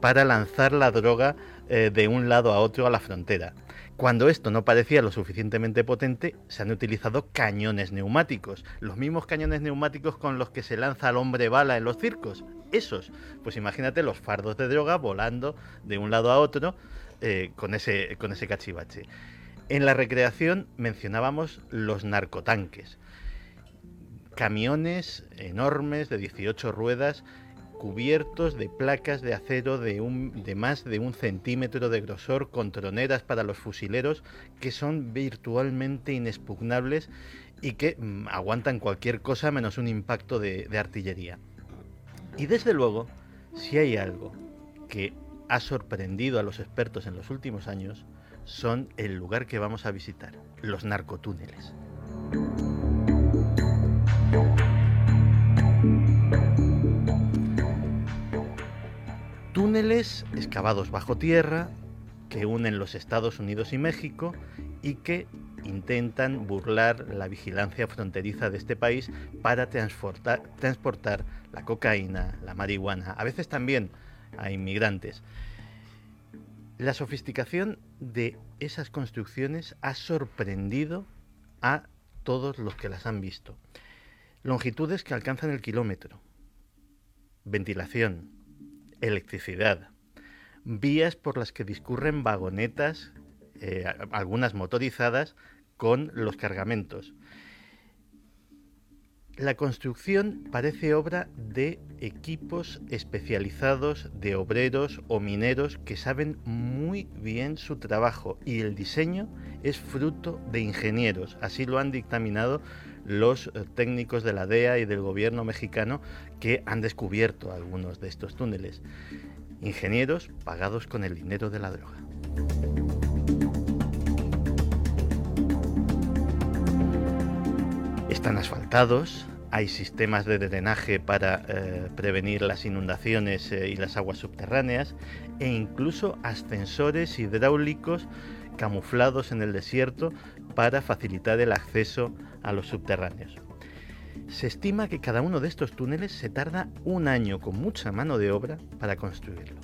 para lanzar la droga eh, de un lado a otro a la frontera. Cuando esto no parecía lo suficientemente potente, se han utilizado cañones neumáticos, los mismos cañones neumáticos con los que se lanza al hombre bala en los circos. Esos, pues imagínate los fardos de droga volando de un lado a otro eh, con, ese, con ese cachivache. En la recreación mencionábamos los narcotanques, camiones enormes de 18 ruedas cubiertos de placas de acero de, un, de más de un centímetro de grosor con troneras para los fusileros que son virtualmente inexpugnables y que mm, aguantan cualquier cosa menos un impacto de, de artillería. Y desde luego, si hay algo que ha sorprendido a los expertos en los últimos años, son el lugar que vamos a visitar, los narcotúneles. Túneles excavados bajo tierra que unen los Estados Unidos y México y que intentan burlar la vigilancia fronteriza de este país para transportar, transportar la cocaína, la marihuana, a veces también a inmigrantes. La sofisticación de esas construcciones ha sorprendido a todos los que las han visto. Longitudes que alcanzan el kilómetro, ventilación, electricidad, vías por las que discurren vagonetas, eh, algunas motorizadas, con los cargamentos. La construcción parece obra de equipos especializados de obreros o mineros que saben muy bien su trabajo y el diseño es fruto de ingenieros. Así lo han dictaminado los eh, técnicos de la DEA y del gobierno mexicano que han descubierto algunos de estos túneles. Ingenieros pagados con el dinero de la droga. Están asfaltados, hay sistemas de drenaje para eh, prevenir las inundaciones eh, y las aguas subterráneas e incluso ascensores hidráulicos camuflados en el desierto para facilitar el acceso a los subterráneos. Se estima que cada uno de estos túneles se tarda un año con mucha mano de obra para construirlo.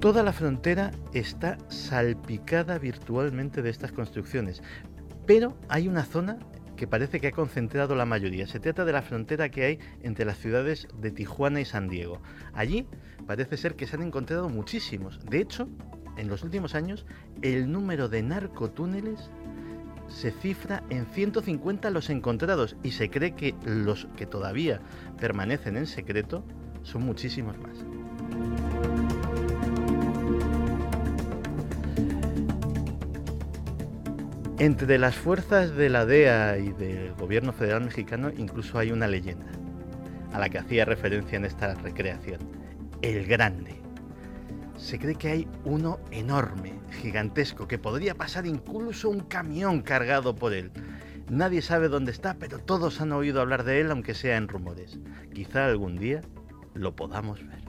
Toda la frontera está salpicada virtualmente de estas construcciones, pero hay una zona que parece que ha concentrado la mayoría. Se trata de la frontera que hay entre las ciudades de Tijuana y San Diego. Allí parece ser que se han encontrado muchísimos. De hecho, en los últimos años, el número de narcotúneles se cifra en 150 los encontrados y se cree que los que todavía permanecen en secreto son muchísimos más. Entre las fuerzas de la DEA y del gobierno federal mexicano incluso hay una leyenda a la que hacía referencia en esta recreación. El Grande. Se cree que hay uno enorme, gigantesco, que podría pasar incluso un camión cargado por él. Nadie sabe dónde está, pero todos han oído hablar de él, aunque sea en rumores. Quizá algún día lo podamos ver.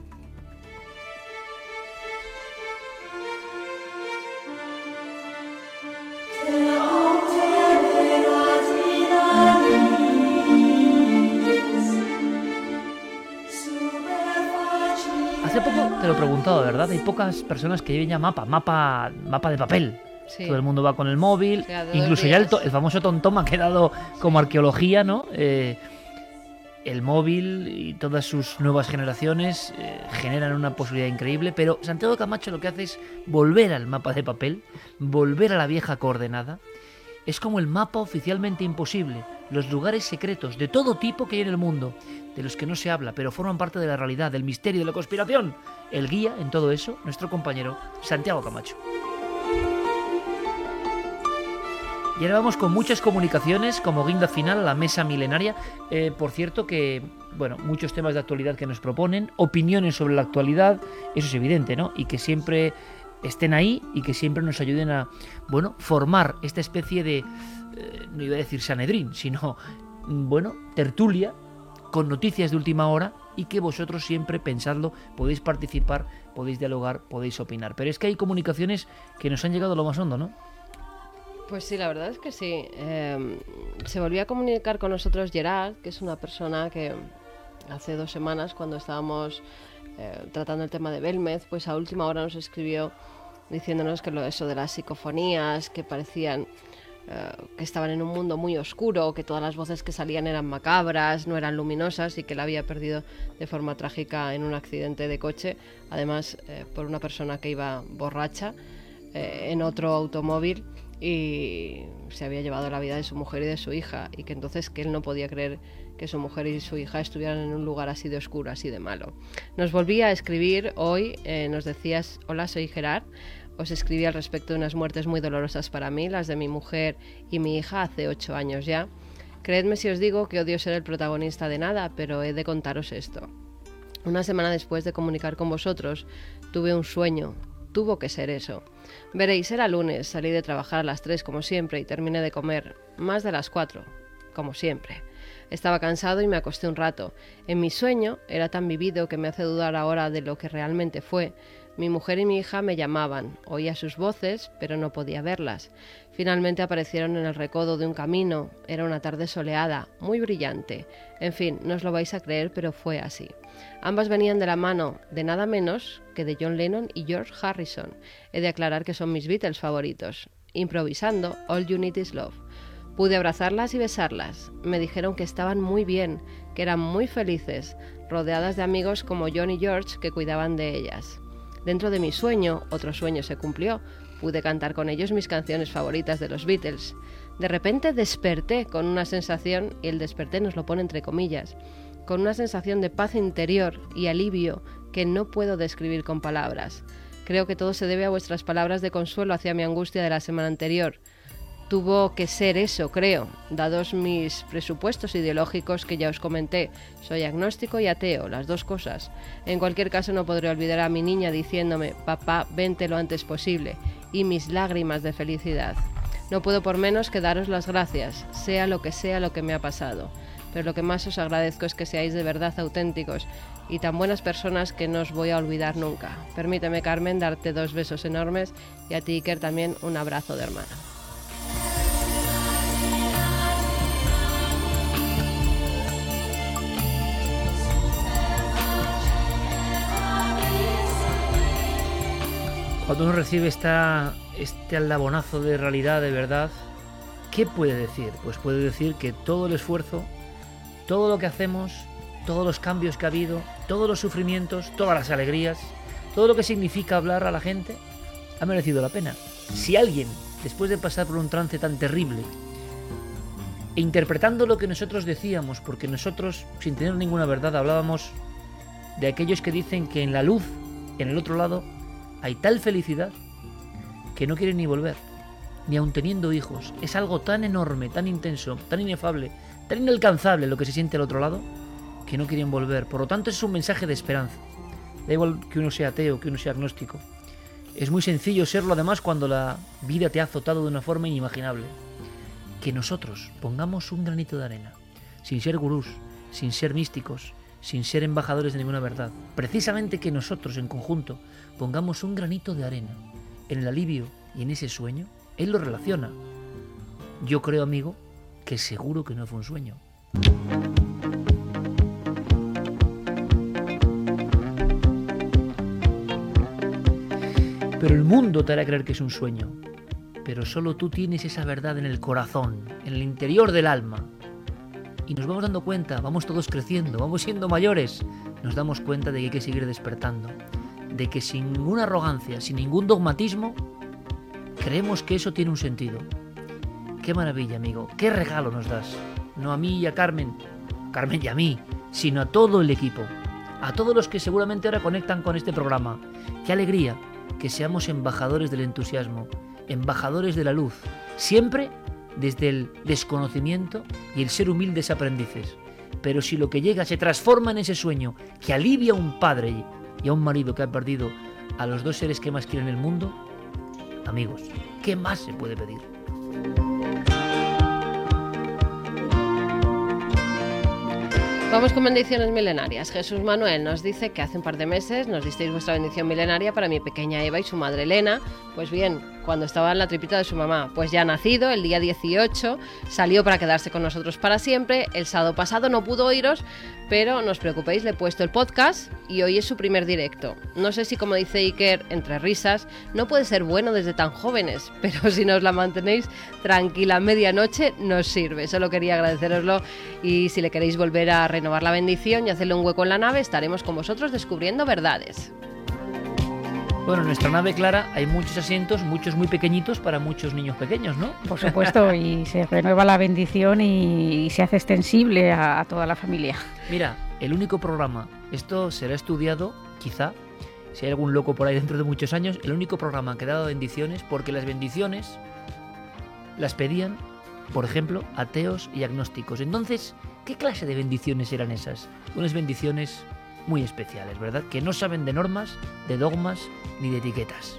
Te lo he preguntado, ¿verdad? Hay pocas personas que lleven ya mapa, mapa, mapa de papel. Sí. Todo el mundo va con el móvil, incluso ya el famoso tontoma ha quedado como arqueología, ¿no? Eh, el móvil y todas sus nuevas generaciones eh, generan una posibilidad increíble, pero Santiago Camacho lo que hace es volver al mapa de papel, volver a la vieja coordenada. Es como el mapa oficialmente imposible, los lugares secretos de todo tipo que hay en el mundo, de los que no se habla, pero forman parte de la realidad, del misterio, de la conspiración. El guía en todo eso, nuestro compañero Santiago Camacho. Y ahora vamos con muchas comunicaciones como guinda final a la mesa milenaria. Eh, por cierto que, bueno, muchos temas de actualidad que nos proponen, opiniones sobre la actualidad, eso es evidente, ¿no? Y que siempre estén ahí y que siempre nos ayuden a, bueno, formar esta especie de, eh, no iba a decir Sanedrín, sino, mm, bueno, tertulia con noticias de última hora y que vosotros siempre pensadlo, podéis participar, podéis dialogar, podéis opinar. Pero es que hay comunicaciones que nos han llegado a lo más hondo, ¿no? Pues sí, la verdad es que sí. Eh, se volvió a comunicar con nosotros Gerard, que es una persona que hace dos semanas, cuando estábamos eh, tratando el tema de Belmez, pues a última hora nos escribió diciéndonos que lo eso de las psicofonías, que parecían eh, que estaban en un mundo muy oscuro, que todas las voces que salían eran macabras, no eran luminosas y que la había perdido de forma trágica en un accidente de coche, además eh, por una persona que iba borracha eh, en otro automóvil y se había llevado la vida de su mujer y de su hija y que entonces que él no podía creer que su mujer y su hija estuvieran en un lugar así de oscuro, así de malo. Nos volvía a escribir hoy, eh, nos decías, hola, soy Gerard, os escribí al respecto de unas muertes muy dolorosas para mí, las de mi mujer y mi hija hace ocho años ya. Creedme si os digo que odio ser el protagonista de nada, pero he de contaros esto. Una semana después de comunicar con vosotros, tuve un sueño. Tuvo que ser eso. Veréis, era lunes, salí de trabajar a las 3 como siempre y terminé de comer más de las 4, como siempre. Estaba cansado y me acosté un rato. En mi sueño era tan vivido que me hace dudar ahora de lo que realmente fue. Mi mujer y mi hija me llamaban, oía sus voces, pero no podía verlas. Finalmente aparecieron en el recodo de un camino. Era una tarde soleada, muy brillante. En fin, no os lo vais a creer, pero fue así. Ambas venían de la mano de nada menos que de John Lennon y George Harrison. He de aclarar que son mis Beatles favoritos. Improvisando, All You Need Is Love. Pude abrazarlas y besarlas. Me dijeron que estaban muy bien, que eran muy felices, rodeadas de amigos como John y George que cuidaban de ellas. Dentro de mi sueño, otro sueño se cumplió. Pude cantar con ellos mis canciones favoritas de los Beatles. De repente desperté con una sensación, y el desperté nos lo pone entre comillas, con una sensación de paz interior y alivio que no puedo describir con palabras. Creo que todo se debe a vuestras palabras de consuelo hacia mi angustia de la semana anterior tuvo que ser eso, creo, dados mis presupuestos ideológicos que ya os comenté. Soy agnóstico y ateo, las dos cosas. En cualquier caso no podré olvidar a mi niña diciéndome, papá, vente lo antes posible, y mis lágrimas de felicidad. No puedo por menos que daros las gracias, sea lo que sea lo que me ha pasado. Pero lo que más os agradezco es que seáis de verdad auténticos y tan buenas personas que no os voy a olvidar nunca. Permíteme, Carmen, darte dos besos enormes y a ti, Iker, también un abrazo de hermana. Cuando uno recibe esta, este aldabonazo de realidad, de verdad, ¿qué puede decir? Pues puede decir que todo el esfuerzo, todo lo que hacemos, todos los cambios que ha habido, todos los sufrimientos, todas las alegrías, todo lo que significa hablar a la gente, ha merecido la pena. Si alguien, después de pasar por un trance tan terrible, e interpretando lo que nosotros decíamos, porque nosotros, sin tener ninguna verdad, hablábamos de aquellos que dicen que en la luz, en el otro lado, hay tal felicidad que no quieren ni volver, ni aun teniendo hijos. Es algo tan enorme, tan intenso, tan inefable, tan inalcanzable lo que se siente al otro lado, que no quieren volver. Por lo tanto, es un mensaje de esperanza. Da igual que uno sea ateo, que uno sea agnóstico. Es muy sencillo serlo además cuando la vida te ha azotado de una forma inimaginable. Que nosotros pongamos un granito de arena, sin ser gurús, sin ser místicos, sin ser embajadores de ninguna verdad. Precisamente que nosotros en conjunto pongamos un granito de arena en el alivio y en ese sueño, él lo relaciona. Yo creo, amigo, que seguro que no fue un sueño. Pero el mundo te hará creer que es un sueño. Pero solo tú tienes esa verdad en el corazón, en el interior del alma. Y nos vamos dando cuenta, vamos todos creciendo, vamos siendo mayores. Nos damos cuenta de que hay que seguir despertando de que sin ninguna arrogancia, sin ningún dogmatismo, creemos que eso tiene un sentido. Qué maravilla, amigo, qué regalo nos das. No a mí y a Carmen, Carmen y a mí, sino a todo el equipo, a todos los que seguramente ahora conectan con este programa. Qué alegría que seamos embajadores del entusiasmo, embajadores de la luz, siempre desde el desconocimiento y el ser humildes aprendices. Pero si lo que llega se transforma en ese sueño que alivia a un padre y a un marido que ha perdido a los dos seres que más quieren el mundo, amigos, ¿qué más se puede pedir? Vamos con bendiciones milenarias. Jesús Manuel nos dice que hace un par de meses nos disteis vuestra bendición milenaria para mi pequeña Eva y su madre Elena. Pues bien, cuando estaba en la tripita de su mamá. Pues ya ha nacido, el día 18, salió para quedarse con nosotros para siempre. El sábado pasado no pudo oíros, pero no os preocupéis, le he puesto el podcast y hoy es su primer directo. No sé si, como dice Iker, entre risas, no puede ser bueno desde tan jóvenes, [laughs] pero si nos la mantenéis tranquila medianoche, nos sirve. Solo quería agradeceroslo y si le queréis volver a renovar la bendición y hacerle un hueco en la nave, estaremos con vosotros descubriendo verdades. Bueno, en nuestra nave Clara hay muchos asientos, muchos muy pequeñitos para muchos niños pequeños, ¿no? Por supuesto, y se renueva la bendición y, se hace extensible a, toda la familia. Mira, el único programa, esto será estudiado, quizá, si hay algún loco por ahí dentro de muchos años, el único programa que ha dado bendiciones, porque las bendiciones las pedían, por ejemplo, ateos y agnósticos. Entonces, ¿qué clase de bendiciones eran esas? Unas bendiciones muy especiales, ¿verdad? Que no saben de normas, de dogmas ni de etiquetas.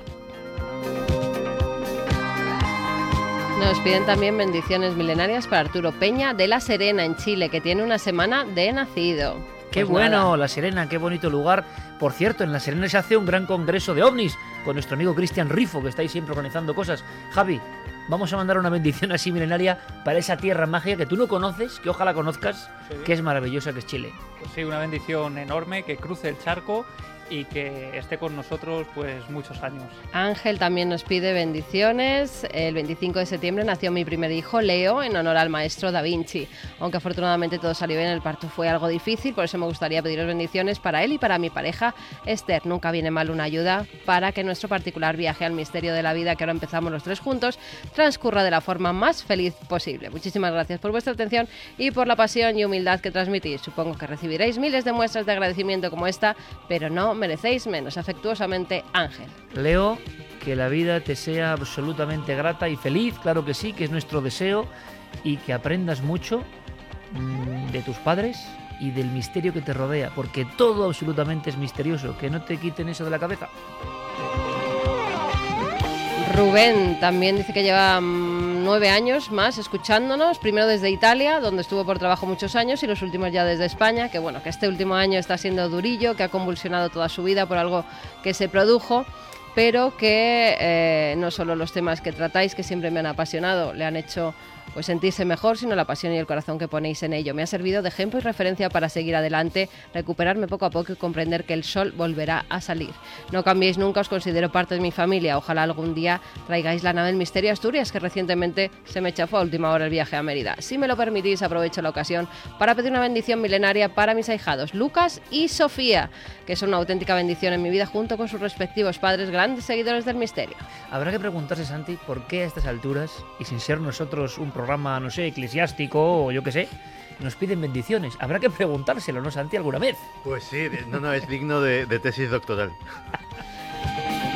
Nos piden también bendiciones milenarias para Arturo Peña de La Serena, en Chile, que tiene una semana de nacido. Qué Pues bueno, nada. La Serena, qué bonito lugar. Por cierto, en La Serena se hace un gran congreso de ovnis con nuestro amigo Cristian Rifo, que está ahí siempre organizando cosas. Javi, vamos a mandar una bendición así milenaria para esa tierra mágica que tú no conoces, que ojalá conozcas, Sí. que es maravillosa, que es Chile. Pues sí, una bendición enorme que cruce el charco y que esté con nosotros pues muchos años. Ángel también nos pide bendiciones. El 25 de septiembre nació mi primer hijo, Leo, en honor al maestro Da Vinci. Aunque afortunadamente todo salió bien, el parto fue algo difícil, por eso me gustaría pediros bendiciones para él y para mi pareja, Esther. Nunca viene mal una ayuda para que nuestro particular viaje al misterio de la vida, que ahora empezamos los tres juntos, transcurra de la forma más feliz posible. Muchísimas gracias por vuestra atención y por la pasión y humildad que transmitís. Supongo que recibiréis miles de muestras de agradecimiento como esta, pero no merecéis menos. Afectuosamente, Ángel. Leo, que la vida te sea absolutamente grata y feliz, claro que sí, que es nuestro deseo, y que aprendas mucho mm, de tus padres y del misterio que te rodea, porque todo absolutamente es misterioso, que no te quiten eso de la cabeza. Rubén también dice que lleva mm, nueve años más escuchándonos, primero desde Italia, donde estuvo por trabajo muchos años, y los últimos ya desde España, que bueno, que este último año está siendo durillo, que ha convulsionado toda su vida por algo que se produjo, pero que eh, no solo los temas que tratáis, que siempre me han apasionado, le han hecho pues sentirse mejor, sino la pasión y el corazón que ponéis en ello. Me ha servido de ejemplo y referencia para seguir adelante, recuperarme poco a poco y comprender que el sol volverá a salir. No cambiéis nunca, os considero parte de mi familia. Ojalá algún día traigáis la nave del Misterio Asturias, que recientemente se me chafó a última hora el viaje a Mérida. Si me lo permitís, aprovecho la ocasión para pedir una bendición milenaria para mis ahijados, Lucas y Sofía, que son una auténtica bendición en mi vida junto con sus respectivos padres, seguidores del misterio. Habrá que preguntarse, Santi, por qué a estas alturas, y sin ser nosotros un programa, no sé, eclesiástico o yo qué sé, nos piden bendiciones. Habrá que preguntárselo, ¿no, Santi, alguna vez? Pues sí, no, no, es digno de, de tesis doctoral. [laughs]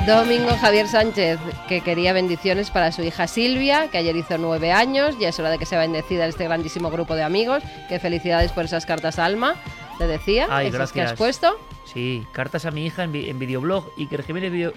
Domingo Javier Sánchez, que quería bendiciones para su hija Silvia, que ayer hizo nueve años, ya es hora de que sea bendecida en este grandísimo grupo de amigos. Que felicidades por esas cartas Alma, le decía, Ay, esas que has puesto. Sí, cartas a mi hija en, vi- en videoblog Iker Jiménez video,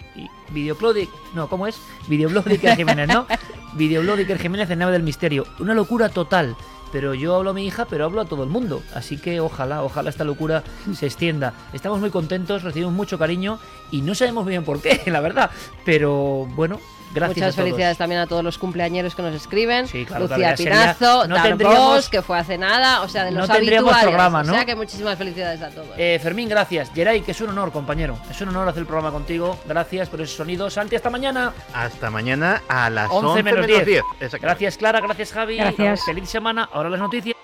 videoblog de, no, ¿cómo es? Videoblog de Iker Jiménez, ¿no? [laughs] videoblog de Iker Jiménez en Nave del Misterio. Una locura total. Pero yo hablo a mi hija, pero hablo a todo el mundo. Así que ojalá, ojalá esta locura se extienda. Estamos muy contentos, recibimos mucho cariño y no sabemos bien por qué, [laughs] la verdad. Pero bueno, gracias Muchas a todos. felicidades también a todos los cumpleañeros que nos escriben. Sí, claro, Lucía Pinazo, no Dar tendríamos- Bosch, que fue hace nada, o sea, de no los tendríamos habituales. programa, ¿no? O sea que muchísimas felicidades a todos. Eh, Fermín, gracias. Geray, que es un honor, compañero. Es un honor hacer el programa contigo. Gracias por ese sonido. Santi, hasta mañana. Hasta mañana a las 11 11, menos menos 10. 10. Exactamente. Gracias, Clara. Gracias, Javi. Gracias. Feliz semana. Ahora las noticias.